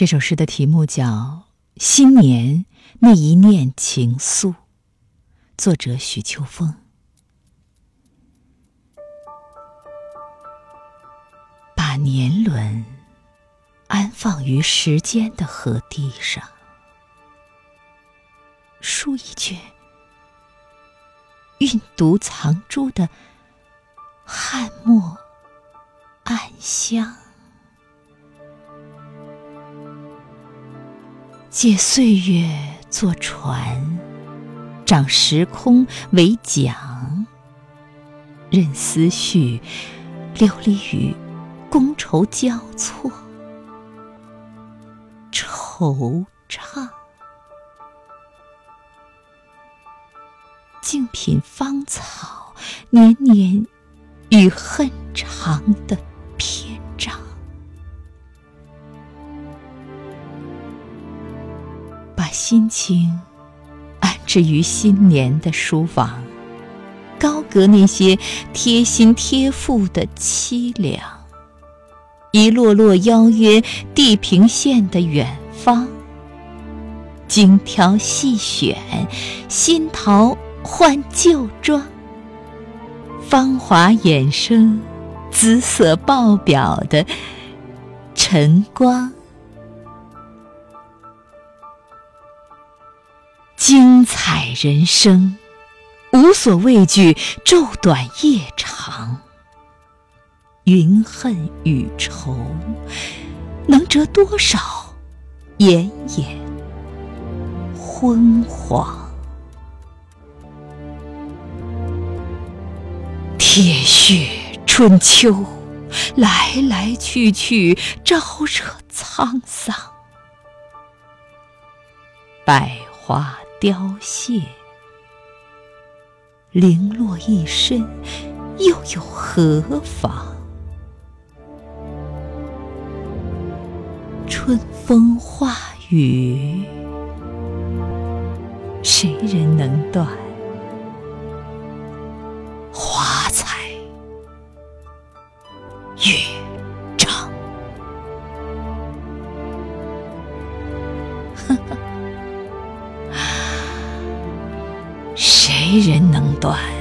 这首诗的题目叫《新年那一念情愫》，作者许秋风。把年轮安放于时间的河堤上，书一卷蕴毒藏珠的汉墨暗香。借岁月做船，掌时空为桨，任思绪流离于觥筹交错，惆怅，静品芳草年年与恨长的。心情安置于新年的书房，高阁那些贴心贴腹的凄凉，一落落邀约地平线的远方，精挑细选，新桃换旧装，芳华衍生，姿色爆表的晨光。精彩人生，无所畏惧昼短夜长。云恨雨愁，能折多少炎炎昏黄？铁血春秋，来来去去，招惹沧桑。百花。凋谢，零落一身，又有何妨？春风化雨，谁人能断？华彩月。长短？